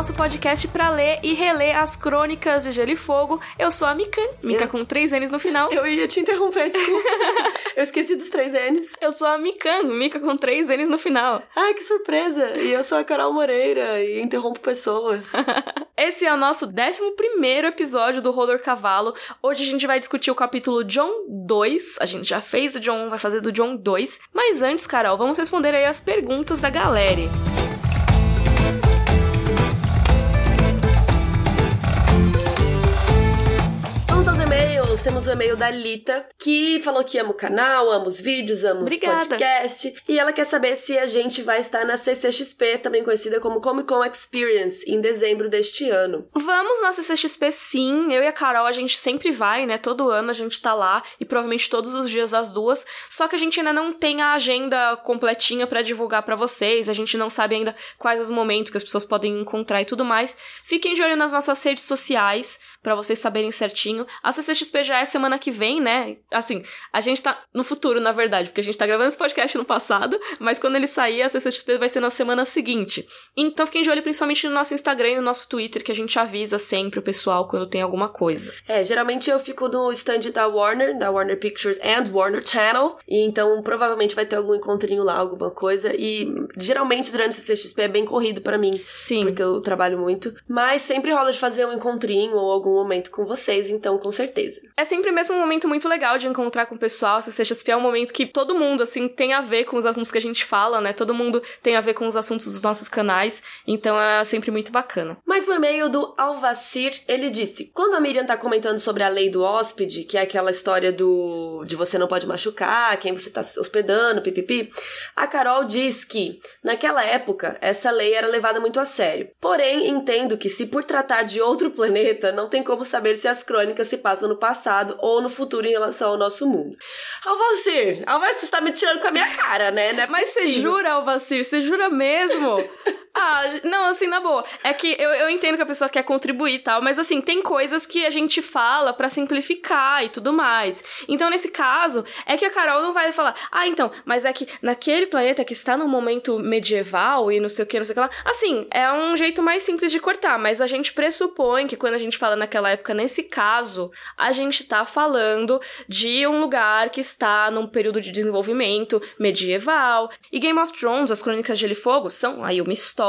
nosso podcast para ler e reler as crônicas de Gelo e Fogo. Eu sou a Mikan, Mika Eu- com três N's no final. Eu ia te interromper, desculpa. eu esqueci dos três N's. Eu sou a Mikan, Mika com três N's no final. Ai, que surpresa! E eu sou a Carol Moreira e interrompo pessoas. Esse é o nosso 11 primeiro episódio do Roller Cavalo. Hoje a gente vai discutir o capítulo John 2. A gente já fez do John 1, vai fazer do John 2. Mas antes, Carol, vamos responder aí as perguntas da galera. Temos o e-mail da Lita, que falou que ama o canal, ama os vídeos, ama Obrigada. os podcast. E ela quer saber se a gente vai estar na CCXP, também conhecida como Comic Con Experience, em dezembro deste ano. Vamos na CCXP sim, eu e a Carol a gente sempre vai, né? Todo ano a gente tá lá e provavelmente todos os dias as duas. Só que a gente ainda não tem a agenda completinha pra divulgar pra vocês, a gente não sabe ainda quais os momentos que as pessoas podem encontrar e tudo mais. Fiquem de olho nas nossas redes sociais pra vocês saberem certinho. A CCXP já é semana que vem, né? Assim, a gente tá no futuro, na verdade, porque a gente tá gravando esse podcast no passado, mas quando ele sair, a CCXP vai ser na semana seguinte. Então fiquem de olho principalmente no nosso Instagram e no nosso Twitter, que a gente avisa sempre o pessoal quando tem alguma coisa. É, geralmente eu fico no stand da Warner, da Warner Pictures and Warner Channel, e então provavelmente vai ter algum encontrinho lá, alguma coisa, e geralmente durante a CCXP é bem corrido pra mim, Sim. porque eu trabalho muito, mas sempre rola de fazer um encontrinho ou algum momento com vocês, então com certeza. É sempre mesmo um momento muito legal de encontrar com o pessoal. A CCXP é um momento que todo mundo, assim, tem a ver com os assuntos que a gente fala, né? Todo mundo tem a ver com os assuntos dos nossos canais. Então é sempre muito bacana. Mas no e-mail do Alvacir, ele disse: quando a Miriam tá comentando sobre a lei do hóspede, que é aquela história do de você não pode machucar, quem você tá hospedando, pipipi, a Carol diz que, naquela época, essa lei era levada muito a sério. Porém, entendo que se por tratar de outro planeta, não tem como saber se as crônicas se passam no passado ou no futuro em relação ao nosso mundo. Alvacir, Alvacir, você tá me tirando com a minha cara, né? É Mas você jura, Alvacir? Você jura mesmo? Ah, não, assim, na boa. É que eu, eu entendo que a pessoa quer contribuir e tal, mas assim, tem coisas que a gente fala pra simplificar e tudo mais. Então, nesse caso, é que a Carol não vai falar, ah, então, mas é que naquele planeta que está num momento medieval e não sei o que, não sei o que lá. Assim, é um jeito mais simples de cortar, mas a gente pressupõe que quando a gente fala naquela época, nesse caso, a gente tá falando de um lugar que está num período de desenvolvimento medieval. E Game of Thrones, as Crônicas de Gelo e Fogo, são aí uma história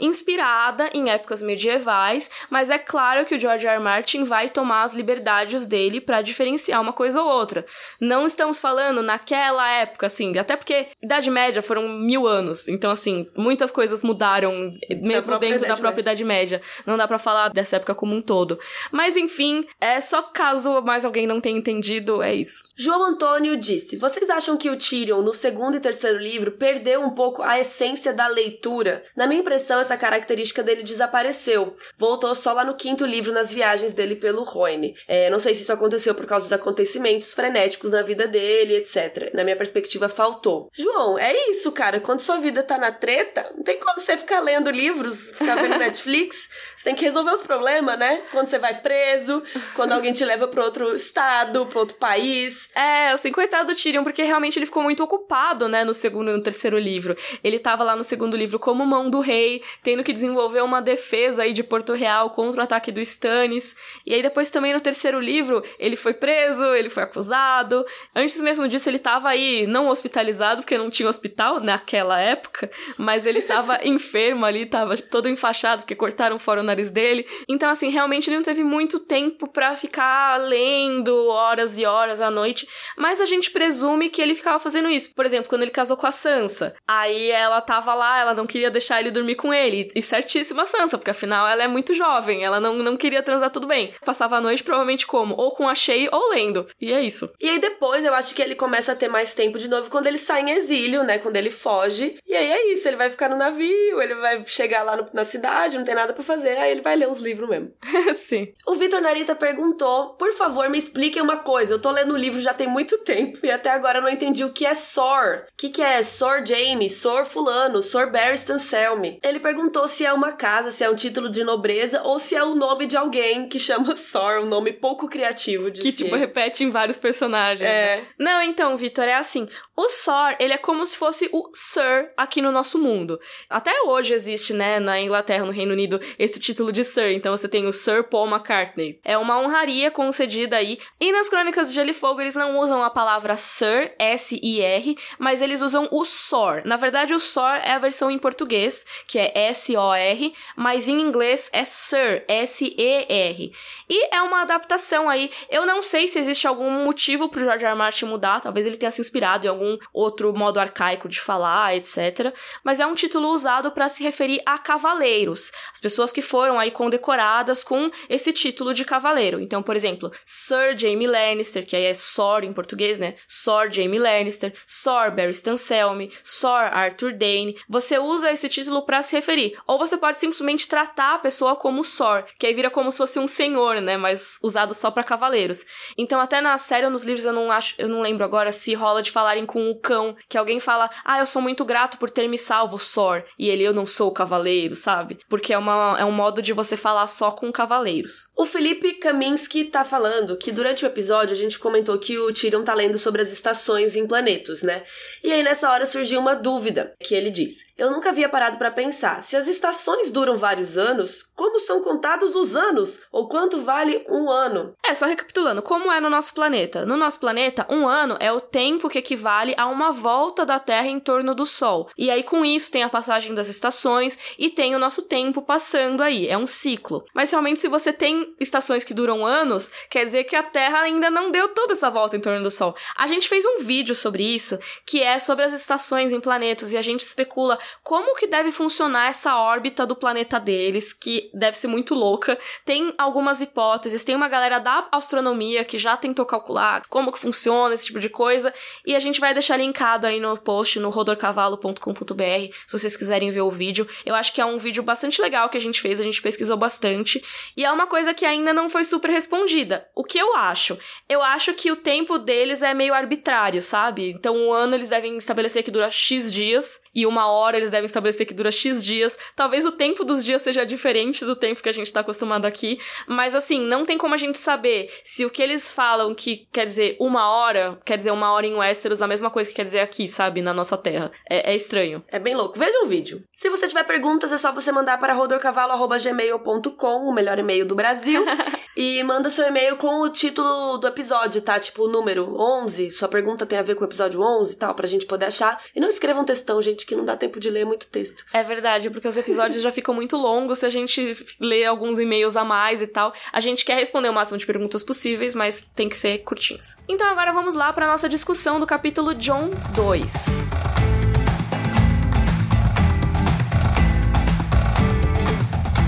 inspirada em épocas medievais, mas é claro que o George R. R. Martin vai tomar as liberdades dele pra diferenciar uma coisa ou outra. Não estamos falando naquela época, assim, até porque Idade Média foram mil anos, então, assim, muitas coisas mudaram, mesmo própria dentro da própria Idade Média. Não dá pra falar dessa época como um todo. Mas, enfim, é só caso mais alguém não tenha entendido, é isso. João Antônio disse: Vocês acham que o Tyrion, no segundo e terceiro livro, perdeu um pouco a essência da leitura? Na minha impressão, essa característica dele desapareceu. Voltou só lá no quinto livro, nas viagens dele pelo Rhoyne. É, não sei se isso aconteceu por causa dos acontecimentos frenéticos na vida dele, etc. Na minha perspectiva, faltou. João, é isso, cara. Quando sua vida tá na treta, não tem como você ficar lendo livros, ficar vendo Netflix. Você tem que resolver os problemas, né? Quando você vai preso, quando alguém te leva pra outro estado, pra outro país. É, assim, coitado do Tyrion, porque realmente ele ficou muito ocupado, né, no segundo e no terceiro livro. Ele tava lá no segundo livro como mão do rei, tendo que desenvolver uma defesa aí de Porto Real contra o ataque do Stannis. E aí depois também no terceiro livro, ele foi preso, ele foi acusado. Antes mesmo disso, ele tava aí, não hospitalizado, porque não tinha hospital naquela época, mas ele tava enfermo ali, tava todo enfaixado, porque cortaram fora o nariz dele. Então, assim, realmente ele não teve muito tempo pra ficar lendo horas e horas à noite, mas a gente presume que ele ficava fazendo isso. Por exemplo, quando ele casou com a Sansa, aí ela tava lá, ela não queria deixar ele dormir com ele. E certíssima a Sansa, porque afinal ela é muito jovem, ela não, não queria transar tudo bem. Passava a noite provavelmente como? Ou com a Shay ou lendo. E é isso. E aí depois eu acho que ele começa a ter mais tempo de novo quando ele sai em exílio, né? Quando ele foge. E aí é isso, ele vai ficar no navio, ele vai chegar lá no- na cidade, não tem nada pra fazer, aí ele vai ler uns livros mesmo. Sim. O Vitor Narita perguntou: por favor, me expliquem uma coisa. Eu tô lendo o livro já tem muito tempo e até agora eu não entendi o que é Sor. O que, que é Sor Jaime, Sor Fulano, Sor Barristan Selmy? Ele perguntou se é uma casa, se é um título de nobreza ou se é o nome de alguém que chama Sor, um nome pouco criativo de Que, tipo, repete em vários personagens. É. né? Não, então, Vitor, é assim. O Sor, ele é como se fosse o Sir aqui no nosso mundo. Até hoje existe, né, na Inglaterra, no Reino Unido, esse título de Sir. Então você tem o Sir Paul McCartney. É uma honraria concedida aí. E nas Crônicas de Gelo e Fogo eles não usam a palavra Sir, S-I-R, mas eles usam o Sor. Na verdade, o Sor é a versão em português, que é S-O-R, mas em inglês é Sir, S-E-R. E é uma adaptação aí. Eu não sei se existe algum motivo pro George R. Martin mudar, talvez ele tenha se inspirado em algum outro modo arcaico de falar, etc. Mas é um título usado para se referir a cavaleiros, as pessoas que foram aí condecoradas com esse título de cavaleiro. Então, por exemplo, Sir Jaime Lannister, que aí é Sor em português, né? Sor Jaime Lannister, Sor Barristan Selmy, Sor Arthur Dane. Você usa esse título para se referir. Ou você pode simplesmente tratar a pessoa como Sor, que aí vira como se fosse um senhor, né? Mas usado só para cavaleiros. Então, até na série ou nos livros eu não acho, eu não lembro agora se rola de falarem com o cão, que alguém fala: "Ah, eu sou muito grato por ter me salvo, Sor", e ele eu não sou cavaleiro, sabe? Porque é uma é um modo de você falar só com cavaleiros. O Felipe Kaminsky tá falando que durante o episódio a gente comentou que o Tyrion tá lendo sobre as estações em planetos, né? E aí nessa hora surgiu uma dúvida, que ele diz: "Eu nunca havia parado para pensar, se as estações duram vários anos, como são contados os anos? Ou quanto vale um ano?" É, só recapitulando, como é no nosso planeta? No nosso planeta, um ano é o tempo que equivale a uma volta da Terra em torno do Sol. E aí com isso tem a passagem das estações e tem o nosso tempo passando aí, é um ciclo. Mas realmente se você tem estações que duram anos, quer dizer que a Terra ainda não deu toda essa volta em torno do Sol. A gente fez um vídeo sobre isso, que é sobre as estações em planetas e a gente especula como que deve funcionar essa órbita do planeta deles, que deve ser muito louca. Tem algumas hipóteses, tem uma galera da astronomia que já tentou calcular como que funciona esse tipo de coisa, e a gente vai deixar linkado aí no post no rodorcavalo.com.br, se vocês quiserem ver o vídeo. Eu acho que é um vídeo bastante legal que a gente fez, a gente pesquisou bastante, e é uma coisa que ainda não foi super respondida. O que eu acho? Eu acho que o tempo deles é meio arbitrário, sabe? Então, um ano eles devem estabelecer que dura X dias, e uma hora eles devem estabelecer que dura X dias. Talvez o tempo dos dias seja diferente do tempo que a gente tá acostumado aqui, mas assim, não tem como a gente saber se o que eles falam que quer dizer uma hora, quer dizer uma hora em Westeros, a mesma coisa que quer dizer aqui, sabe? Na nossa terra. É, é estranho. É bem louco. Veja o vídeo. Se você tiver perguntas, é só você mandar para rodorcavalo.gmail.com, o melhor e-mail do Brasil. e manda seu e-mail com o título do episódio, tá? Tipo, o número 11. Sua pergunta tem a ver com o episódio 11 e tal, pra gente poder achar. E não escreva um textão, gente, que não dá tempo de ler muito texto. É verdade, porque os episódios já ficam muito longos se a gente lê alguns e-mails a mais e tal. A gente quer responder o máximo de perguntas possíveis, mas tem que ser curtinhos. Então agora vamos lá para nossa discussão do capítulo John 2.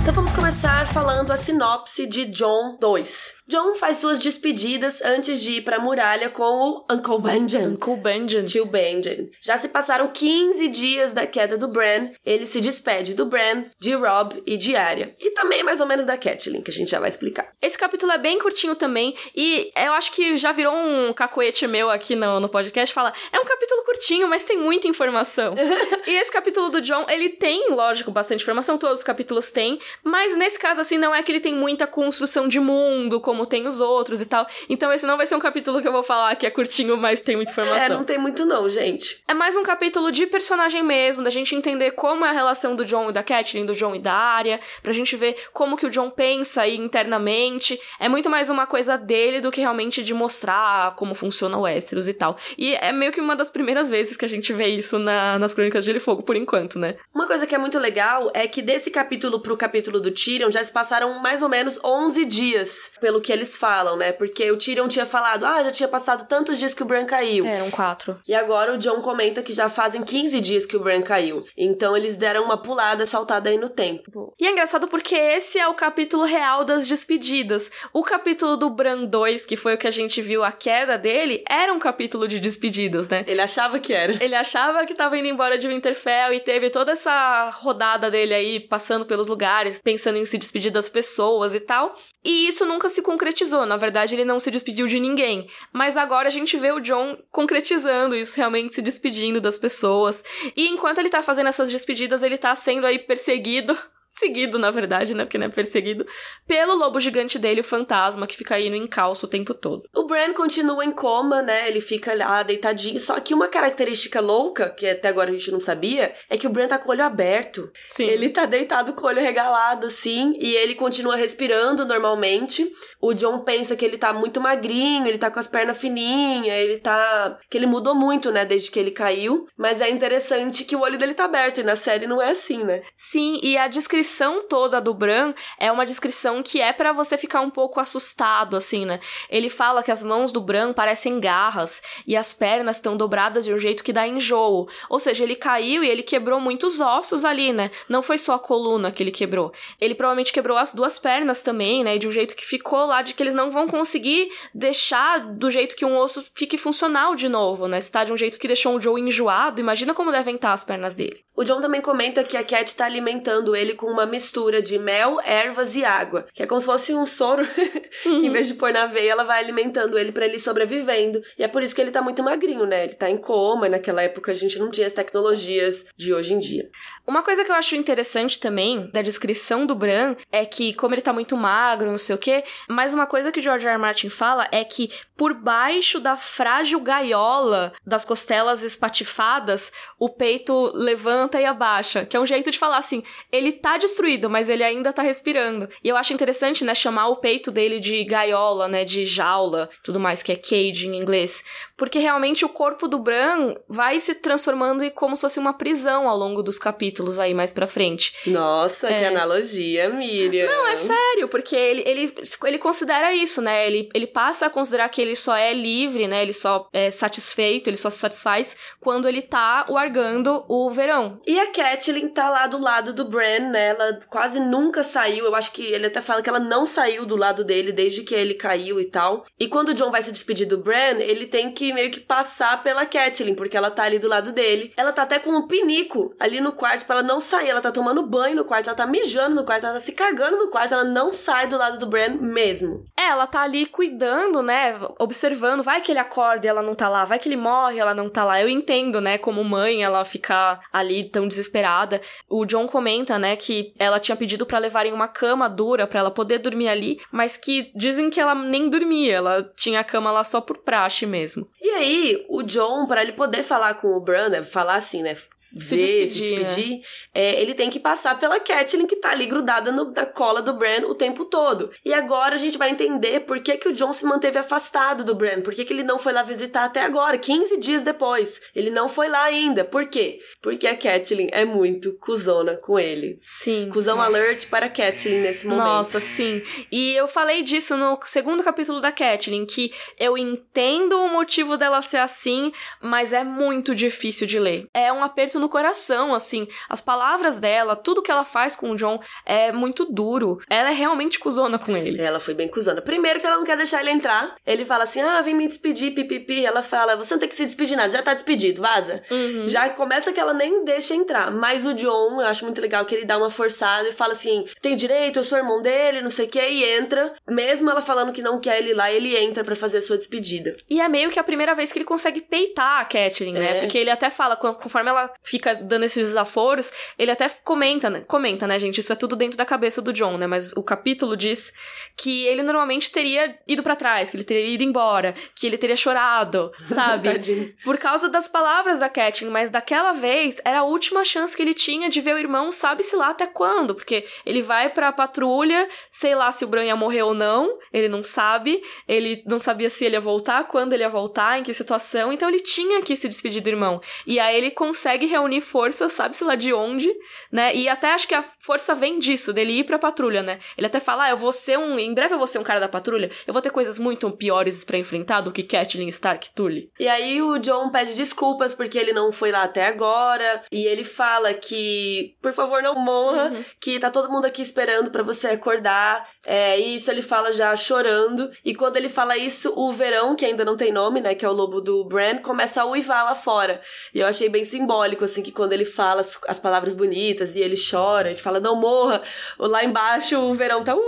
Então vamos começar falando a sinopse de John 2. John faz suas despedidas antes de ir pra muralha com o Uncle Benjen. Uncle Benjen. Tio Benjen. Já se passaram 15 dias da queda do Bran. Ele se despede do Bran, de Rob e de Arya. E também mais ou menos da Catelyn, que a gente já vai explicar. Esse capítulo é bem curtinho também. E eu acho que já virou um cacoete meu aqui no, no podcast. Fala, é um capítulo curtinho, mas tem muita informação. e esse capítulo do John, ele tem, lógico, bastante informação. Todos os capítulos têm. Mas nesse caso, assim, não é que ele tem muita construção de mundo, como tem os outros e tal. Então esse não vai ser um capítulo que eu vou falar que é curtinho, mas tem muita informação. É, não tem muito não, gente. É mais um capítulo de personagem mesmo, da gente entender como é a relação do John e da Catelyn, do John e da Arya, pra gente ver como que o John pensa aí internamente. É muito mais uma coisa dele do que realmente de mostrar como funciona o Westeros e tal. E é meio que uma das primeiras vezes que a gente vê isso na, nas Crônicas de Gelo e Fogo, por enquanto, né? Uma coisa que é muito legal é que desse capítulo pro capítulo do Tyrion já se passaram mais ou menos 11 dias, pelo que eles falam, né? Porque o Tyrion tinha falado, ah, já tinha passado tantos dias que o Bran caiu. Eram quatro. E agora o John comenta que já fazem 15 dias que o Bran caiu. Então eles deram uma pulada saltada aí no tempo. E é engraçado porque esse é o capítulo real das despedidas. O capítulo do Bran 2, que foi o que a gente viu a queda dele, era um capítulo de despedidas, né? Ele achava que era. Ele achava que tava indo embora de Winterfell e teve toda essa rodada dele aí, passando pelos lugares, pensando em se despedir das pessoas e tal. E isso nunca se concretizou. Na verdade, ele não se despediu de ninguém. Mas agora a gente vê o John concretizando isso, realmente se despedindo das pessoas. E enquanto ele tá fazendo essas despedidas, ele tá sendo aí perseguido seguido, na verdade, né? Porque não é perseguido, pelo lobo gigante dele, o fantasma, que fica aí no encalço o tempo todo. O Bran continua em coma, né? Ele fica lá deitadinho. Só que uma característica louca, que até agora a gente não sabia, é que o Bran tá com o olho aberto. Sim. Ele tá deitado com o olho regalado, assim, e ele continua respirando normalmente. O John pensa que ele tá muito magrinho, ele tá com as pernas fininhas, ele tá. que ele mudou muito, né, desde que ele caiu. Mas é interessante que o olho dele tá aberto, e na série não é assim, né? Sim, e a descrição toda do Bran é uma descrição que é para você ficar um pouco assustado, assim, né? Ele fala que as mãos do Bran parecem garras e as pernas estão dobradas de um jeito que dá enjoo. Ou seja, ele caiu e ele quebrou muitos ossos ali, né? Não foi só a coluna que ele quebrou. Ele provavelmente quebrou as duas pernas também, né? E de um jeito que ficou lá de que eles não vão conseguir deixar do jeito que um osso fique funcional de novo, né? Se tá de um jeito que deixou o Joe enjoado, imagina como devem estar as pernas dele. O John também comenta que a Cat tá alimentando ele com uma mistura de mel, ervas e água, que é como se fosse um soro, que em vez de pôr na veia, ela vai alimentando ele para ele sobrevivendo. E é por isso que ele tá muito magrinho, né? Ele tá em coma, e naquela época a gente não tinha as tecnologias de hoje em dia. Uma coisa que eu acho interessante também da descrição do Bran é que, como ele tá muito magro, não sei o quê, mas uma coisa que o George R. R. Martin fala é que por baixo da frágil gaiola das costelas espatifadas, o peito levanta e abaixa, que é um jeito de falar assim, ele tá destruído, mas ele ainda tá respirando. E eu acho interessante, né, chamar o peito dele de gaiola, né, de jaula, tudo mais, que é cage em inglês, porque realmente o corpo do Bran vai se transformando em como se fosse uma prisão ao longo dos capítulos aí mais pra frente. Nossa, é. que analogia, Miriam. Não, é sério, porque ele, ele, ele considera isso, né, ele, ele passa a considerar que ele só é livre, né, ele só é satisfeito, ele só se satisfaz quando ele tá largando o verão. E a Catelyn tá lá do lado do Bran, né? Ela quase nunca saiu. Eu acho que ele até fala que ela não saiu do lado dele desde que ele caiu e tal. E quando o John vai se despedir do Bran, ele tem que meio que passar pela Catelyn, porque ela tá ali do lado dele. Ela tá até com um pinico ali no quarto pra ela não sair. Ela tá tomando banho no quarto, ela tá mijando no quarto, ela tá se cagando no quarto, ela não sai do lado do Bran mesmo. É, ela tá ali cuidando, né? Observando. Vai que ele acorda e ela não tá lá. Vai que ele morre e ela não tá lá. Eu entendo, né? Como mãe, ela ficar ali tão desesperada. O John comenta, né, que ela tinha pedido para levarem uma cama dura para ela poder dormir ali, mas que dizem que ela nem dormia, ela tinha a cama lá só por praxe mesmo. E aí, o John, para ele poder falar com o Bran, né, falar assim, né, se ver, despedir, se despedir, é, ele tem que passar pela Catelyn que tá ali grudada no, na cola do Bran o tempo todo. E agora a gente vai entender por que, que o John se manteve afastado do Bran, por que, que ele não foi lá visitar até agora, 15 dias depois. Ele não foi lá ainda. Por quê? Porque a Catelyn é muito cuzona com ele. Sim. Cusão Nossa. alert para a Catelyn nesse momento. Nossa, sim. E eu falei disso no segundo capítulo da Catelyn, que eu entendo o motivo dela ser assim, mas é muito difícil de ler. É um aperto no coração, assim. As palavras dela, tudo que ela faz com o John é muito duro. Ela é realmente cuzona com ele. Ela foi bem cuzona. Primeiro que ela não quer deixar ele entrar. Ele fala assim: ah, vem me despedir, pipipi. Ela fala: você não tem que se despedir nada, já tá despedido, vaza. Uhum. Já começa que ela nem deixa entrar. Mas o John, eu acho muito legal que ele dá uma forçada e fala assim: tem direito, eu sou irmão dele, não sei o que, e entra. Mesmo ela falando que não quer ele lá, ele entra para fazer a sua despedida. E é meio que a primeira vez que ele consegue peitar a Catelyn, né? É. Porque ele até fala, conforme ela fica dando esses desaforos, ele até comenta, né? Comenta, né, gente? Isso é tudo dentro da cabeça do John, né? Mas o capítulo diz que ele normalmente teria ido para trás, que ele teria ido embora, que ele teria chorado, sabe? Por causa das palavras da Catelyn, mas daquela vez era a última chance que ele tinha de ver o irmão, sabe-se lá até quando, porque ele vai pra patrulha, sei lá se o Bran ia morrer ou não, ele não sabe, ele não sabia se ele ia voltar, quando ele ia voltar, em que situação, então ele tinha que se despedir do irmão. E aí ele consegue reunir forças, sabe-se lá de onde, né? E até acho que a força vem disso, dele ir pra patrulha, né? Ele até fala, ah, eu vou ser um, em breve eu vou ser um cara da patrulha, eu vou ter coisas muito piores pra enfrentar do que Catelyn Stark Tully. E aí o John pede desculpas porque ele não foi lá até agora. E ele fala que, por favor, não morra, que tá todo mundo aqui esperando pra você acordar. É, e isso ele fala já chorando. E quando ele fala isso, o verão, que ainda não tem nome, né? Que é o lobo do Bran, começa a uivar lá fora. E eu achei bem simbólico, assim, que quando ele fala as, as palavras bonitas e ele chora, ele fala, não morra. Lá embaixo o verão tá, uh,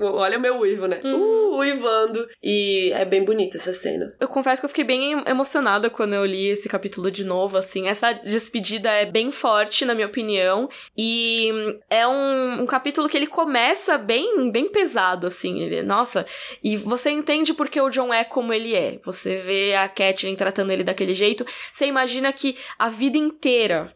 olha o meu uivo, né? Uhum. Uh, uivando. E é bem bonita essa cena. Eu confesso que eu fiquei bem emocionada quando eu li esse capítulo de novo, assim. Essa despedida é bem forte, na minha opinião. E é um, um capítulo que ele começa bem, bem pesado, assim. Ele, nossa, e você entende porque o John é como ele é. Você vê a Catelyn tratando ele daquele jeito. Você imagina que a vida inteira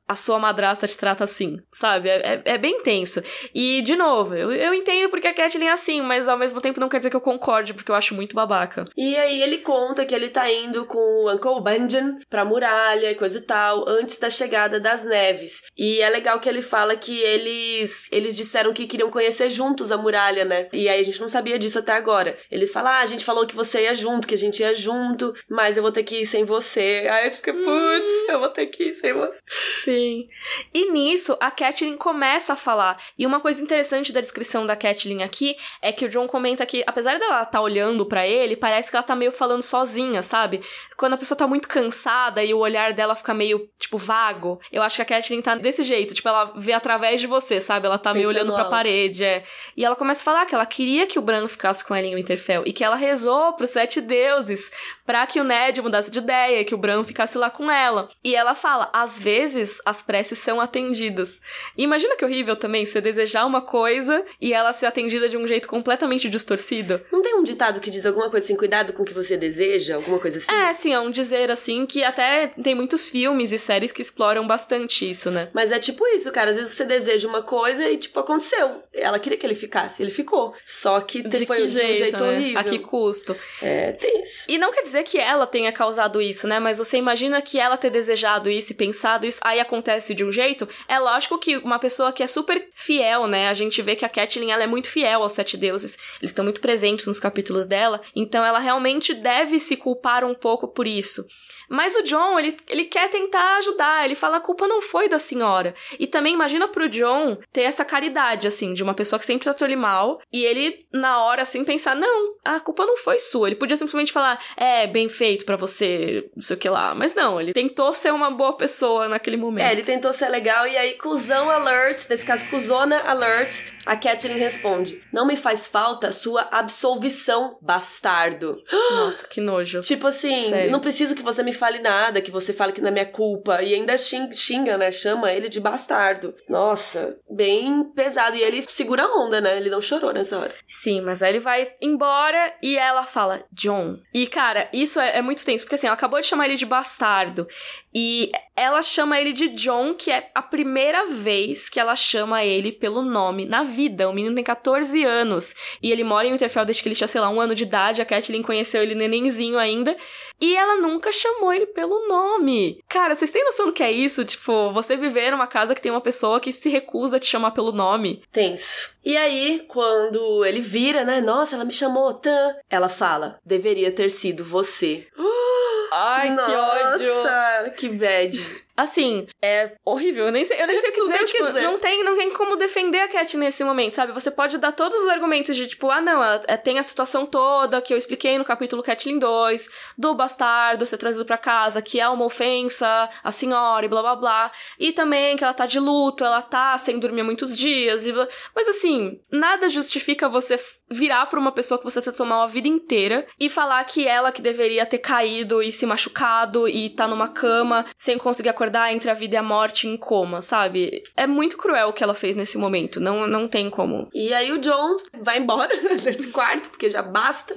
a sua madrasta te trata assim, sabe? É, é, é bem tenso. E, de novo, eu, eu entendo porque a Catelyn é assim, mas ao mesmo tempo não quer dizer que eu concorde, porque eu acho muito babaca. E aí ele conta que ele tá indo com o Uncle Benjen pra muralha e coisa e tal, antes da chegada das neves. E é legal que ele fala que eles eles disseram que queriam conhecer juntos a muralha, né? E aí a gente não sabia disso até agora. Ele fala: ah, a gente falou que você ia junto, que a gente ia junto, mas eu vou ter que ir sem você. Aí você fica, putz, hum. eu vou ter que ir sem você. Sim. E nisso, a Catelyn começa a falar. E uma coisa interessante da descrição da Catelyn aqui é que o John comenta que, apesar dela estar tá olhando para ele, parece que ela tá meio falando sozinha, sabe? Quando a pessoa tá muito cansada e o olhar dela fica meio, tipo, vago. Eu acho que a Catelyn tá desse jeito. Tipo, ela vê através de você, sabe? Ela tá Pensando meio olhando pra alto. parede, é. E ela começa a falar que ela queria que o Bran ficasse com ela em Winterfell. E que ela rezou pros sete deuses para que o Ned mudasse de ideia, que o Bran ficasse lá com ela. E ela fala: às vezes as preces são atendidas. E imagina que horrível também você desejar uma coisa e ela ser atendida de um jeito completamente distorcido. Não tem um ditado que diz alguma coisa assim, cuidado com o que você deseja, alguma coisa assim? É, sim, é um dizer assim que até tem muitos filmes e séries que exploram bastante isso, né? Mas é tipo isso, cara. Às vezes você deseja uma coisa e, tipo, aconteceu. Ela queria que ele ficasse, ele ficou. Só que de foi que de jeito, um jeito né? horrível. A que custo? É, tem isso. E não quer dizer que ela tenha causado isso, né? Mas você imagina que ela ter desejado isso e pensado isso, aí acontece de um jeito. É lógico que uma pessoa que é super fiel, né? A gente vê que a Catelyn, ela é muito fiel aos sete deuses. Eles estão muito presentes nos capítulos dela. Então ela realmente deve se culpar um pouco por isso. Mas o John, ele, ele quer tentar ajudar. Ele fala: a culpa não foi da senhora. E também imagina pro John ter essa caridade, assim, de uma pessoa que sempre tratou ele mal. E ele, na hora, assim, pensar: não, a culpa não foi sua. Ele podia simplesmente falar: é, bem feito para você, não sei o que lá. Mas não, ele tentou ser uma boa pessoa naquele momento. É, ele tentou ser legal. E aí, cuzão alert, nesse caso, cuzona alert, a Catherine responde: Não me faz falta sua absolvição, bastardo. Nossa, que nojo. Tipo assim, Sério? não preciso que você me fale nada, que você fale que não é minha culpa. E ainda xinga, né? Chama ele de bastardo. Nossa, bem pesado. E ele segura a onda, né? Ele não chorou nessa hora. Sim, mas aí ele vai embora e ela fala, John. E, cara, isso é, é muito tenso, porque assim, ela acabou de chamar ele de bastardo. E ela chama ele de John, que é a primeira vez que ela chama ele pelo nome na vida. O menino tem 14 anos. E ele mora em Winterfell desde que ele tinha, sei lá, um ano de idade. A Catelyn conheceu ele nenenzinho ainda. E ela nunca chamou ele pelo nome. Cara, vocês têm noção do que é isso? Tipo, você viver numa casa que tem uma pessoa que se recusa a te chamar pelo nome. Tenso. E aí, quando ele vira, né? Nossa, ela me chamou, Tan. Ela fala: deveria ter sido você. Ai, Nossa, que ódio. que bad. Assim, é horrível. Eu nem sei, eu nem sei o que Não dizer. tem o que Tipo, dizer. não tem, não tem como defender a Cat nesse momento, sabe? Você pode dar todos os argumentos de, tipo, ah, não, ela- é, tem a situação toda que eu expliquei no capítulo Catlin 2, do bastardo ser trazido pra casa, que é uma ofensa à senhora e blá blá blá. E também que ela tá de luto, ela tá sem dormir muitos dias. E blá... Mas assim, nada justifica você virar pra uma pessoa que você tentou mal a vida inteira e falar que ela que deveria ter caído e se machucado e tá numa cama sem conseguir acordar entre a vida e a morte em coma, sabe? É muito cruel o que ela fez nesse momento. Não, não tem como. E aí o John vai embora desse quarto, porque já basta.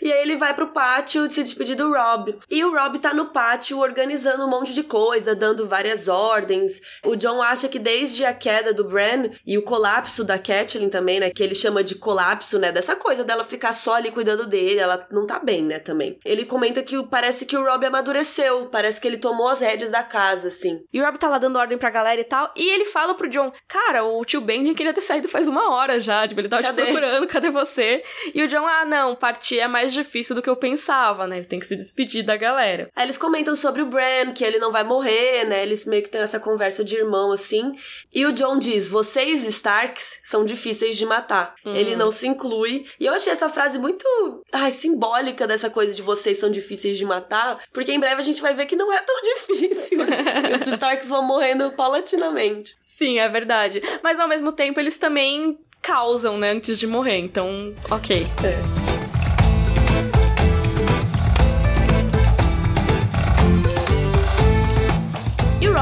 E aí ele vai pro pátio se despedir do Rob. E o Rob tá no pátio organizando um monte de coisa, dando várias ordens. O John acha que desde a queda do Bran e o colapso da Catelyn também, né? Que ele chama de colapso, né? Dessa coisa dela ficar só ali cuidando dele. Ela não tá bem, né? Também. Ele comenta que parece que o Rob amadureceu. Parece que ele tomou as rédeas da casa, assim. E o Rob tá lá dando ordem pra galera e tal. E ele fala pro John: Cara, o tio Benjen queria ter saído faz uma hora já. Tipo, ele tava Cadê? te procurando, cadê você? E o John, ah, não, partir é mais difícil do que eu pensava, né? Ele tem que se despedir da galera. Aí eles comentam sobre o Bran, que ele não vai morrer, né? Eles meio que têm essa conversa de irmão, assim. E o John diz: vocês, Starks, são difíceis de matar. Ele não se inclui. E eu achei essa frase muito, ai, simbólica dessa coisa de vocês são difíceis de matar, porque em breve a gente vai ver que não é tão difícil. assim. Os Starks vão morrendo paulatinamente. Sim, é verdade. Mas ao mesmo tempo, eles também. causam, né, antes de morrer. Então, ok. É.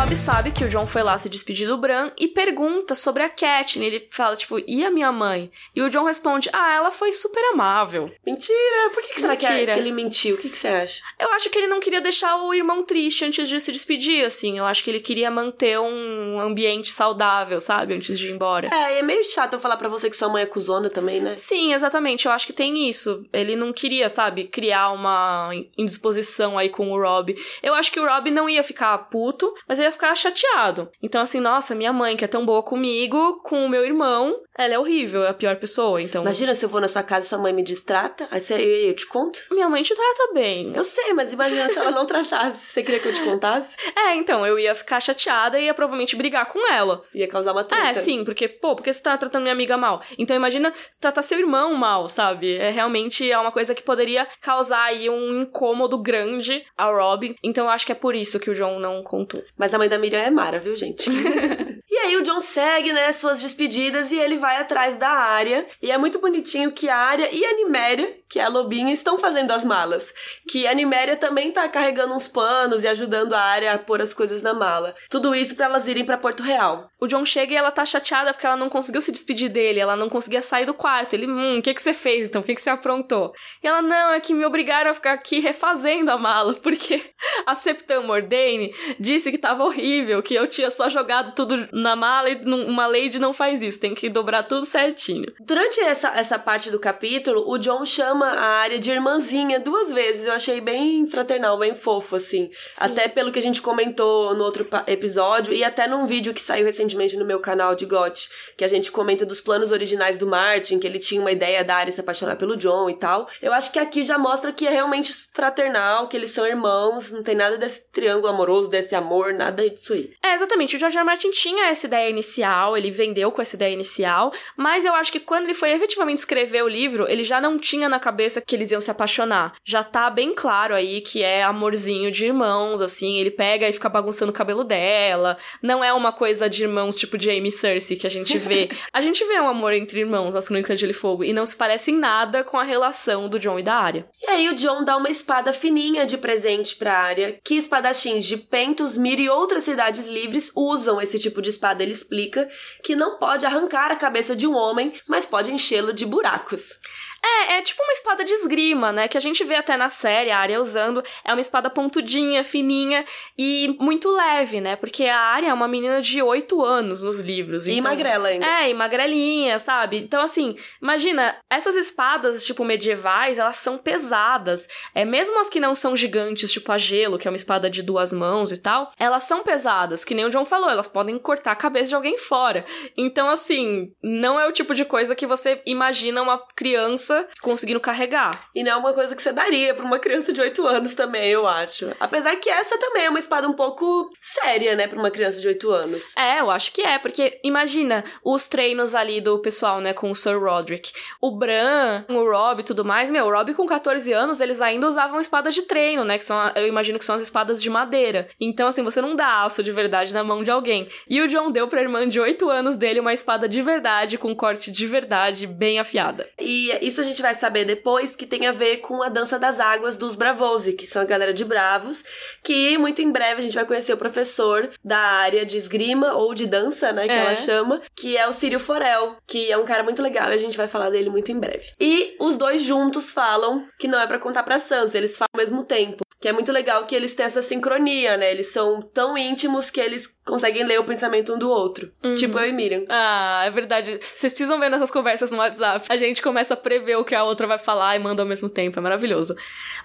Rob sabe que o John foi lá se despedir do Bran e pergunta sobre a Catelyn. Ele fala, tipo, e a minha mãe? E o John responde, ah, ela foi super amável. Mentira! Por que, que será que, é, que, ele mentiu? O que, que você acha? Eu acho que ele não queria deixar o irmão triste antes de se despedir, assim. Eu acho que ele queria manter um ambiente saudável, sabe? Antes de ir embora. É, e é meio chato eu falar para você que sua mãe é cuzona também, né? Sim, exatamente. Eu acho que tem isso. Ele não queria, sabe, criar uma indisposição aí com o Rob. Eu acho que o Rob não ia ficar puto, mas ele ia ficar chateado. Então, assim, nossa, minha mãe, que é tão boa comigo, com o meu irmão, ela é horrível, é a pior pessoa, então... Imagina se eu vou na sua casa e sua mãe me distrata, aí você, eu, eu te conto? Minha mãe te trata bem. Eu sei, mas imagina se ela não tratasse. Você queria que eu te contasse? É, então, eu ia ficar chateada e ia provavelmente brigar com ela. Ia causar uma treta. É, sim, porque, pô, por que você tá tratando minha amiga mal? Então, imagina tratar seu irmão mal, sabe? É realmente é uma coisa que poderia causar aí um incômodo grande ao Robin. Então, eu acho que é por isso que o John não contou. Mas a mãe da Miriam é Mara, viu, gente? aí o John segue, né, suas despedidas e ele vai atrás da área. E é muito bonitinho que a área e a Niméria, que é a lobinha, estão fazendo as malas. Que a Niméria também tá carregando uns panos e ajudando a área a pôr as coisas na mala. Tudo isso para elas irem para Porto Real. O John chega e ela tá chateada porque ela não conseguiu se despedir dele, ela não conseguia sair do quarto. Ele, hum, o que que você fez então? O que que você aprontou? E ela, não, é que me obrigaram a ficar aqui refazendo a mala, porque a Septã Mordane disse que tava horrível, que eu tinha só jogado tudo na mala e uma lady não faz isso, tem que dobrar tudo certinho. Durante essa, essa parte do capítulo, o John chama a área de irmãzinha duas vezes. Eu achei bem fraternal, bem fofo, assim. Sim. Até pelo que a gente comentou no outro episódio e até num vídeo que saiu recentemente no meu canal de GOT, que a gente comenta dos planos originais do Martin, que ele tinha uma ideia da área se apaixonar pelo John e tal. Eu acho que aqui já mostra que é realmente fraternal, que eles são irmãos, não tem nada desse triângulo amoroso, desse amor, nada disso aí. É, exatamente. O George. Martin tinha essa ideia inicial, ele vendeu com essa ideia inicial, mas eu acho que quando ele foi efetivamente escrever o livro, ele já não tinha na cabeça que eles iam se apaixonar. Já tá bem claro aí que é amorzinho de irmãos, assim, ele pega e fica bagunçando o cabelo dela. Não é uma coisa de irmãos tipo Jamie e Cersei que a gente vê. a gente vê um amor entre irmãos nas Crônicas de Gelo e Fogo e não se parece em nada com a relação do John e da Arya. E aí o John dá uma espada fininha de presente pra Arya, que espadachins de Pentos, Mir e outras cidades livres usam esse tipo de espada. Ele explica que não pode arrancar a cabeça de um homem, mas pode enchê-lo de buracos. É, é tipo uma espada de esgrima, né? Que a gente vê até na série, a Arya usando. É uma espada pontudinha, fininha e muito leve, né? Porque a Arya é uma menina de 8 anos nos livros. E então... magrela ainda. É, e magrelinha, sabe? Então, assim, imagina, essas espadas, tipo, medievais, elas são pesadas. É, mesmo as que não são gigantes, tipo a gelo, que é uma espada de duas mãos e tal, elas são pesadas, que nem o John falou, elas podem cortar a cabeça de alguém fora. Então, assim, não é o tipo de coisa que você imagina uma criança conseguindo carregar. E não é uma coisa que você daria para uma criança de 8 anos também, eu acho. Apesar que essa também é uma espada um pouco séria, né, para uma criança de 8 anos. É, eu acho que é, porque imagina os treinos ali do pessoal, né, com o Sir Roderick. O Bran, o Rob e tudo mais, meu, o Rob com 14 anos, eles ainda usavam espadas de treino, né, que são, eu imagino que são as espadas de madeira. Então, assim, você não dá aço de verdade na mão de alguém. E o John deu pra irmã de 8 anos dele uma espada de verdade, com corte de verdade, bem afiada. E isso a gente vai saber depois que tem a ver com a dança das águas dos Bravose, que são a galera de Bravos, que muito em breve a gente vai conhecer o professor da área de esgrima ou de dança, né, que é. ela chama, que é o Círio Forel, que é um cara muito legal e a gente vai falar dele muito em breve. E os dois juntos falam que não é para contar pra Sansa, eles falam ao mesmo tempo. Que é muito legal que eles têm essa sincronia, né? Eles são tão íntimos que eles conseguem ler o pensamento um do outro. Uhum. Tipo eu e Miriam. Ah, é verdade. Vocês precisam ver nessas conversas no WhatsApp. A gente começa a prever o que a outra vai falar e manda ao mesmo tempo. É maravilhoso.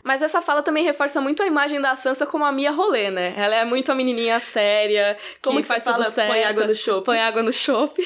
Mas essa fala também reforça muito a imagem da Sansa como a Mia Rolê, né? Ela é muito a menininha séria, que como faz tudo certo. Põe água no chope. Põe água no chope.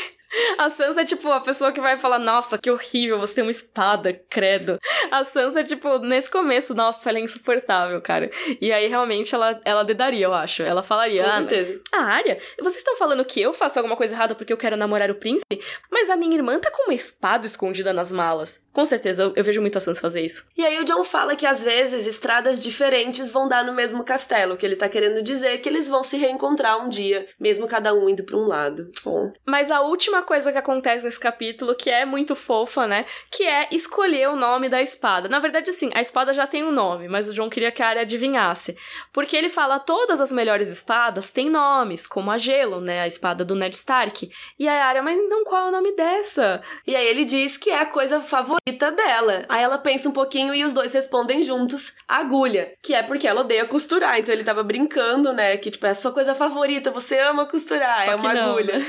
A Sansa é tipo a pessoa que vai falar: Nossa, que horrível, você tem uma espada, credo. A Sansa é tipo, nesse começo, nossa, ela é insuportável, cara. E aí realmente ela, ela dedaria, eu acho. Ela falaria: Com ah, certeza. Ah, Arya, vocês estão falando que eu faço alguma coisa errada porque eu quero namorar o príncipe? Mas a minha irmã tá com uma espada escondida nas malas. Com certeza, eu, eu vejo muito a Sansa fazer isso. E aí o John fala que às vezes estradas diferentes vão dar no mesmo castelo, que ele tá querendo dizer que eles vão se reencontrar um dia, mesmo cada um indo pra um lado. Bom. Mas a última coisa que acontece nesse capítulo que é muito fofa, né? Que é escolher o nome da espada. Na verdade, assim, a espada já tem um nome, mas o John queria que a área adivinhasse. Porque ele fala todas as melhores espadas têm nomes, como a Gelo, né? A espada do Ned Stark. E a área, mas então qual é o nome dessa? E aí ele diz que é a coisa favorita dela. Aí ela pensa um pouquinho e os dois respondem juntos: agulha. Que é porque ela odeia costurar. Então ele tava brincando, né? Que tipo, é a sua coisa favorita, você ama costurar, Só é uma não, agulha. Né?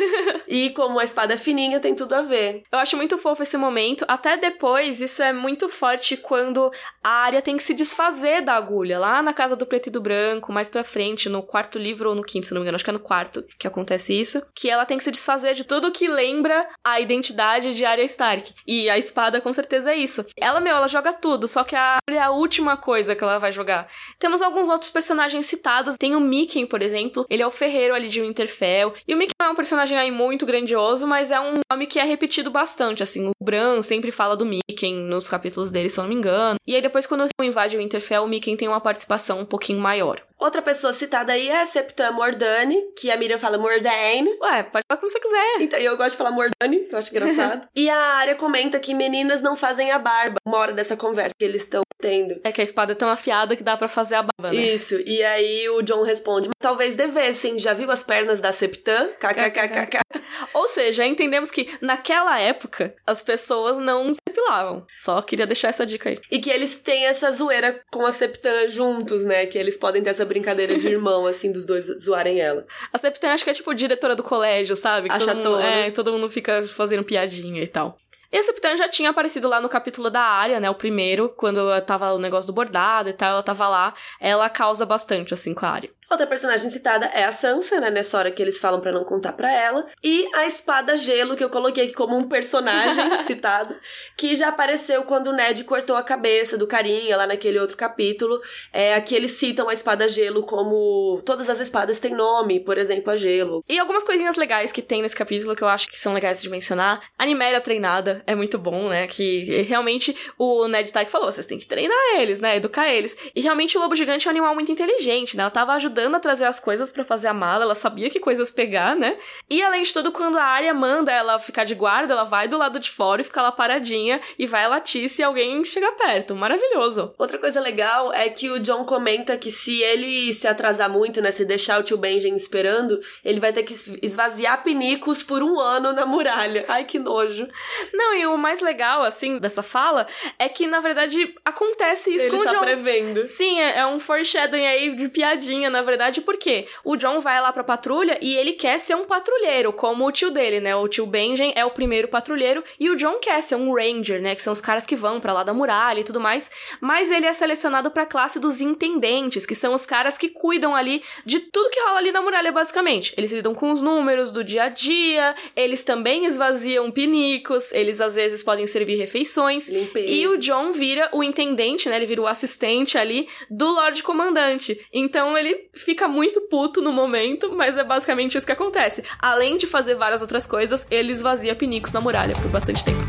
e como a espada fininha, tem tudo a ver. Eu acho muito fofo esse momento. Até depois, isso é muito forte quando a área tem que se desfazer da agulha. Lá na casa do preto e do branco, mais pra frente, no quarto livro ou no quinto, se não me engano, acho que é no quarto que acontece isso. Que ela tem que se desfazer de tudo que lembra a identidade de Arya Stark. E a espada, com certeza, é isso. Ela, meu, ela joga tudo, só que a é a última coisa que ela vai jogar. Temos alguns outros personagens citados. Tem o Mickey, por exemplo. Ele é o ferreiro ali de Winterfell. E o Mickey é um personagem aí muito grandioso, mas é um nome que é repetido bastante, assim. O Bran sempre fala do Mickey nos capítulos dele, se eu não me engano. E aí depois, quando invade o Winterfell, o Mickey tem uma participação um pouquinho maior. Outra pessoa citada aí é a Septa Mordane, que a Miriam fala Mordane. Ué, pode falar como você quiser. Então, eu gosto de falar Mordane, que eu acho engraçado. e a área comenta que meninas não fazem a barba. Uma hora dessa conversa que eles estão tendo. É que a espada é tão afiada que dá para fazer a barba, né? Isso. E aí o John responde, talvez devessem. Já viu as pernas da Septã? KKKKK. Ou seja, entendemos que naquela época as pessoas não se depilavam. Só queria deixar essa dica aí. E que eles têm essa zoeira com a Septã juntos, né? Que eles podem ter essa brincadeira de irmão, assim, dos dois zoarem ela. A Septã acho que é tipo diretora do colégio, sabe? Que a todo mundo, é, todo mundo fica fazendo piadinha e tal. E a Septã já tinha aparecido lá no capítulo da área, né? O primeiro, quando tava o negócio do bordado e tal, ela tava lá. Ela causa bastante, assim, com a área. Outra personagem citada é a Sansa, né? Nessa hora que eles falam para não contar para ela. E a Espada Gelo, que eu coloquei aqui como um personagem citado, que já apareceu quando o Ned cortou a cabeça do carinha lá naquele outro capítulo. É, aqui eles citam a Espada Gelo como todas as espadas têm nome, por exemplo, a Gelo. E algumas coisinhas legais que tem nesse capítulo que eu acho que são legais de mencionar. A Niméria treinada é muito bom, né? Que realmente o Ned Stark falou: vocês têm que treinar eles, né? Educar eles. E realmente o lobo gigante é um animal muito inteligente, né? Ela tava ajudando ajudando a trazer as coisas para fazer a mala, ela sabia que coisas pegar, né? E além de tudo, quando a área manda ela ficar de guarda, ela vai do lado de fora e fica lá paradinha e vai latir se alguém chegar perto. Maravilhoso. Outra coisa legal é que o John comenta que se ele se atrasar muito, né, se deixar o tio Benjen esperando, ele vai ter que esvaziar pinicos por um ano na muralha. Ai, que nojo. Não, e o mais legal, assim, dessa fala é que, na verdade, acontece isso ele com tá o John. prevendo. Sim, é, é um foreshadowing aí de piadinha, na verdade, porque o John vai lá pra patrulha e ele quer ser um patrulheiro, como o tio dele, né? O tio Benjen é o primeiro patrulheiro e o John quer ser um ranger, né? Que são os caras que vão para lá da muralha e tudo mais. Mas ele é selecionado pra classe dos intendentes, que são os caras que cuidam ali de tudo que rola ali na muralha, basicamente. Eles lidam com os números do dia a dia, eles também esvaziam pinicos, eles às vezes podem servir refeições. Limpeza. E o John vira o intendente, né? Ele vira o assistente ali do Lorde Comandante. Então ele fica muito puto no momento, mas é basicamente isso que acontece. Além de fazer várias outras coisas, ele esvazia pinicos na muralha por bastante tempo.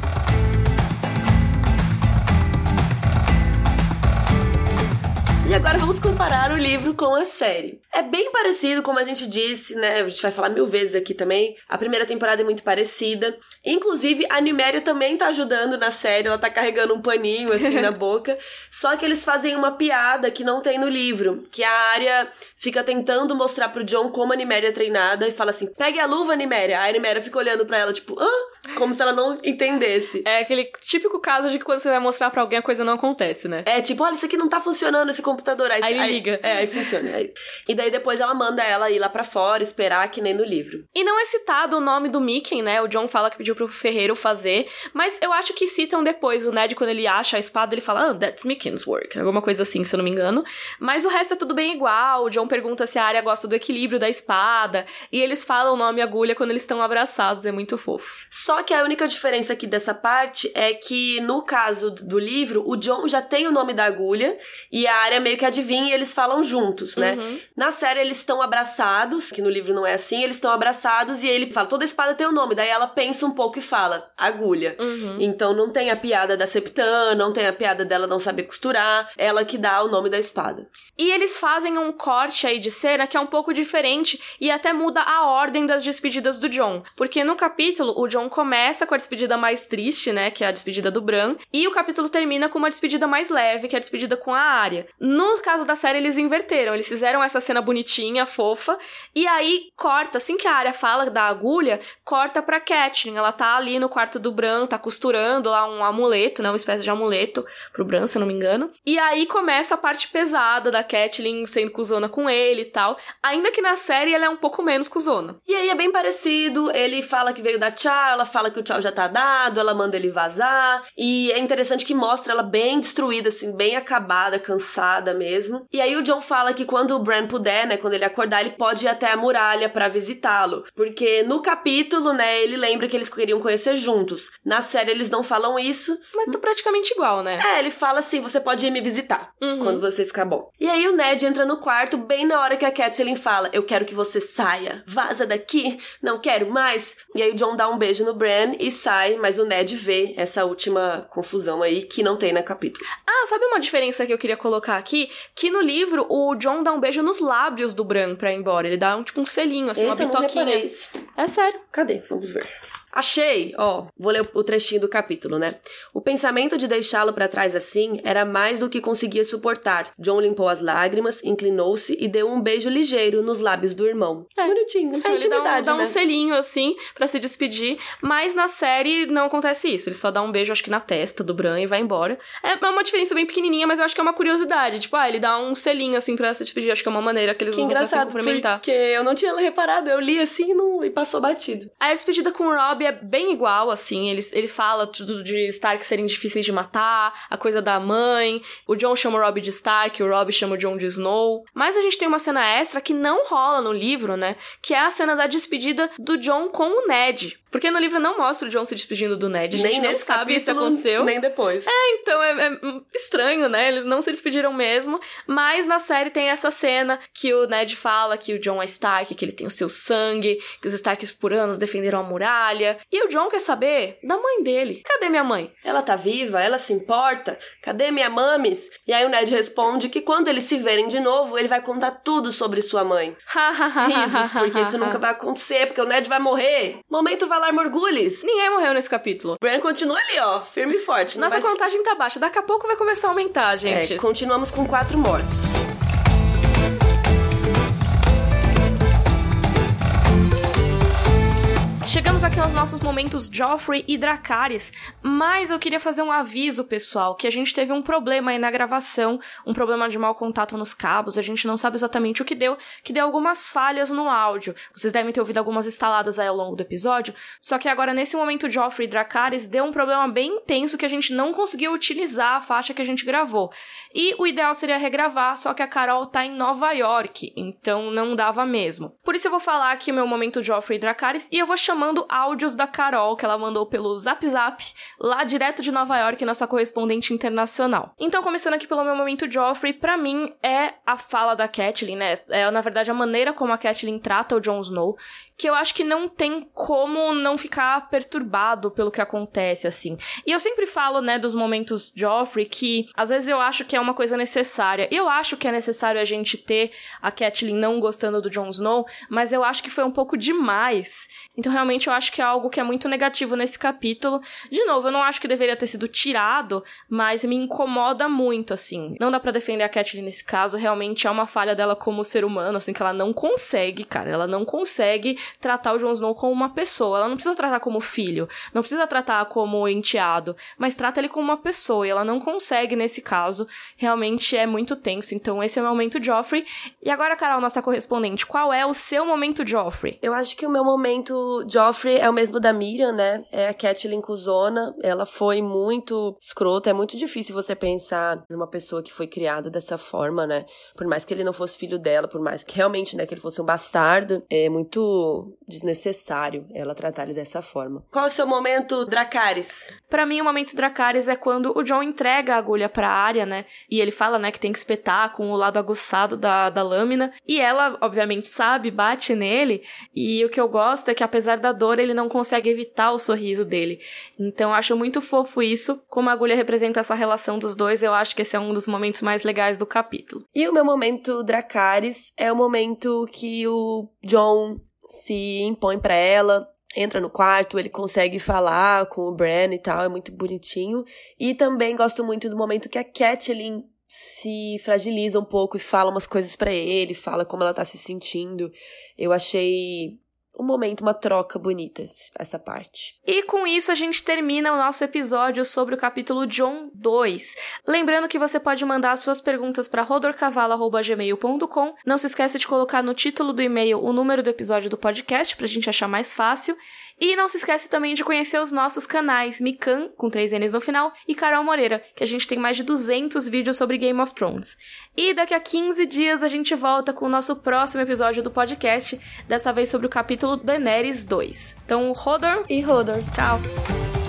E agora vamos comparar o livro com a série. É bem parecido, como a gente disse, né? A gente vai falar mil vezes aqui também. A primeira temporada é muito parecida. Inclusive, a Niméria também tá ajudando na série. Ela tá carregando um paninho, assim, na boca. Só que eles fazem uma piada que não tem no livro. Que a área fica tentando mostrar pro John como a Niméria é treinada. E fala assim, pegue a luva, Niméria. Aí a Niméria fica olhando pra ela, tipo, hã? Como se ela não entendesse. É aquele típico caso de que quando você vai mostrar pra alguém a coisa não acontece, né? É, tipo, olha, isso aqui não tá funcionando, esse computador. Aí, Aí ele liga. É, aí funciona. É isso. E daí depois ela manda ela ir lá pra fora, esperar, que nem no livro. E não é citado o nome do Mickey, né? O John fala que pediu pro ferreiro fazer, mas eu acho que citam depois. O Ned, quando ele acha a espada, ele fala, oh, that's Mickey's work. Alguma coisa assim, se eu não me engano. Mas o resto é tudo bem igual. O John pergunta se a área gosta do equilíbrio da espada. E eles falam o nome agulha quando eles estão abraçados. É muito fofo. Só que a única diferença aqui dessa parte é que, no caso do livro, o John já tem o nome da agulha e a área meio meio que adivinha e eles falam juntos, né? Uhum. Na série eles estão abraçados, que no livro não é assim, eles estão abraçados e ele fala, toda espada tem um nome. Daí ela pensa um pouco e fala, agulha. Uhum. Então não tem a piada da Septã, não tem a piada dela não saber costurar, ela que dá o nome da espada. E eles fazem um corte aí de cena que é um pouco diferente e até muda a ordem das despedidas do John. Porque no capítulo, o John começa com a despedida mais triste, né? Que é a despedida do Bran. E o capítulo termina com uma despedida mais leve, que é a despedida com a Arya. No caso da série, eles inverteram. Eles fizeram essa cena bonitinha, fofa. E aí, corta, assim que a Arya fala da agulha, corta pra Catelyn. Ela tá ali no quarto do Bran, tá costurando lá um amuleto, né? Uma espécie de amuleto pro Bran, se eu não me engano. E aí começa a parte pesada da Catelyn sendo cuzona com ele e tal. Ainda que na série ela é um pouco menos cuzona. E aí é bem parecido, ele fala que veio dar tchau, ela fala que o tchau já tá dado, ela manda ele vazar. E é interessante que mostra ela bem destruída, assim, bem acabada, cansada mesmo. E aí o John fala que quando o Bran puder, né, quando ele acordar, ele pode ir até a muralha para visitá-lo. Porque no capítulo, né, ele lembra que eles queriam conhecer juntos. Na série eles não falam isso. Mas tá praticamente igual, né? É, ele fala assim: você pode ir me visitar Uhum. quando você ficar bom. E aí o Ned entra no quarto bem na hora que a Catelyn fala: Eu quero que você saia, vaza daqui, não quero mais. E aí o John dá um beijo no Bran e sai, mas o Ned vê essa última confusão aí que não tem no capítulo. Ah, sabe uma diferença que eu queria colocar aqui? Que no livro o John dá um beijo nos lábios do Bran pra ir embora. Ele dá um tipo um selinho, assim, uma Eita, não bitoquinha. isso. É sério. Cadê? Vamos ver. Achei, ó, vou ler o trechinho do capítulo, né? O pensamento de deixá-lo pra trás assim era mais do que conseguia suportar. John limpou as lágrimas, inclinou-se e deu um beijo ligeiro nos lábios do irmão. É. Bonitinho, é ele dá um, intimidade, dá um né? selinho, assim, pra se despedir. Mas na série não acontece isso. Ele só dá um beijo, acho que na testa do Bran e vai embora. É uma diferença bem pequenininha, mas eu acho que é uma curiosidade. Tipo, ah, ele dá um selinho, assim, pra se despedir. Acho que é uma maneira que eles Que usam pra se cumprimentar. porque eu não tinha reparado, eu li assim e, não, e passou batido. A despedida com o Rob é bem igual, assim. Ele, ele fala tudo de Stark serem difíceis de matar, a coisa da mãe. O John chama o Rob de Stark, o Rob chama o John de Snow. Mas a gente tem uma cena extra que não rola no livro, né? Que é a cena da despedida do John com o Ned. Porque no livro não mostra o John se despedindo do Ned. A gente nem não nesse sabe se capítulo, aconteceu. nem depois. Então é, é estranho, né? Eles não se despediram mesmo. Mas na série tem essa cena que o Ned fala que o John é Stark, que ele tem o seu sangue, que os Starks por anos defenderam a muralha. E o John quer saber da mãe dele. Cadê minha mãe? Ela tá viva? Ela se importa? Cadê minha mames? E aí o Ned responde que quando eles se verem de novo, ele vai contar tudo sobre sua mãe. Risos, porque isso nunca vai acontecer, porque o Ned vai morrer. Momento Morgulhos. Ninguém morreu nesse capítulo. Bran continua ali, ó, firme e forte. Nossa vai... contagem tá baixa. Daqui a pouco vai começar a aumentar, gente. É, continuamos com quatro mortos. Chegamos aqui aos nossos momentos Joffrey e Dracarys, mas eu queria fazer um aviso, pessoal, que a gente teve um problema aí na gravação, um problema de mau contato nos cabos, a gente não sabe exatamente o que deu, que deu algumas falhas no áudio. Vocês devem ter ouvido algumas instaladas aí ao longo do episódio, só que agora nesse momento Joffrey e Dracarys deu um problema bem intenso que a gente não conseguiu utilizar a faixa que a gente gravou. E o ideal seria regravar, só que a Carol tá em Nova York, então não dava mesmo. Por isso eu vou falar aqui o meu momento Joffrey e Dracarys e eu vou chamando áudios da Carol que ela mandou pelo Zap Zap, lá direto de Nova York, nossa correspondente internacional. Então, começando aqui pelo meu momento Joffrey, pra mim é a fala da Catelyn, né? É, na verdade, a maneira como a Catelyn trata o Jon Snow, que eu acho que não tem como não ficar perturbado pelo que acontece, assim. E eu sempre falo, né, dos momentos Joffrey, que às vezes eu acho que é uma coisa necessária. Eu acho que é necessário a gente ter a Catelyn não gostando do Jon Snow, mas eu acho que foi um pouco demais. Então, realmente, eu acho que é algo que é muito negativo nesse capítulo. De novo, eu não acho que deveria ter sido tirado, mas me incomoda muito, assim. Não dá pra defender a Catelyn nesse caso, realmente é uma falha dela como ser humano, assim, que ela não consegue, cara. Ela não consegue tratar o Jon Snow como uma pessoa. Ela não precisa tratar como filho, não precisa tratar como enteado, mas trata ele como uma pessoa. E ela não consegue nesse caso. Realmente é muito tenso. Então, esse é o momento Joffrey. E agora, Carol, nossa correspondente, qual é o seu momento Joffrey? Eu acho que o meu momento Joffrey é o mesmo da Miriam, né? É a Catelyn Cusona. Ela foi muito escrota. É muito difícil você pensar numa pessoa que foi criada dessa forma, né? Por mais que ele não fosse filho dela, por mais que realmente, né, que ele fosse um bastardo, é muito desnecessário ela tratar ele dessa forma. Qual é o seu momento, Dracarys? Para mim, o momento Dracarys é quando o John entrega a agulha pra área, né? E ele fala, né, que tem que espetar com o lado aguçado da, da lâmina. E ela, obviamente, sabe, bate nele. E o que eu gosto é que, apesar da dor, ele não consegue evitar o sorriso dele. Então, eu acho muito fofo isso. Como a agulha representa essa relação dos dois, eu acho que esse é um dos momentos mais legais do capítulo. E o meu momento Dracarys é o momento que o John se impõe para ela, entra no quarto, ele consegue falar com o Bran e tal, é muito bonitinho. E também gosto muito do momento que a Catelyn se fragiliza um pouco e fala umas coisas para ele, fala como ela tá se sentindo. Eu achei um momento, uma troca bonita, essa parte. E com isso a gente termina o nosso episódio sobre o capítulo John 2. Lembrando que você pode mandar suas perguntas para rodorcavalo.gmail.com. Não se esqueça de colocar no título do e-mail o número do episódio do podcast pra gente achar mais fácil. E não se esquece também de conhecer os nossos canais Mikan, com três N's no final, e Carol Moreira, que a gente tem mais de 200 vídeos sobre Game of Thrones. E daqui a 15 dias a gente volta com o nosso próximo episódio do podcast, dessa vez sobre o capítulo Daenerys 2. Então, Rodor e Rodor. Tchau.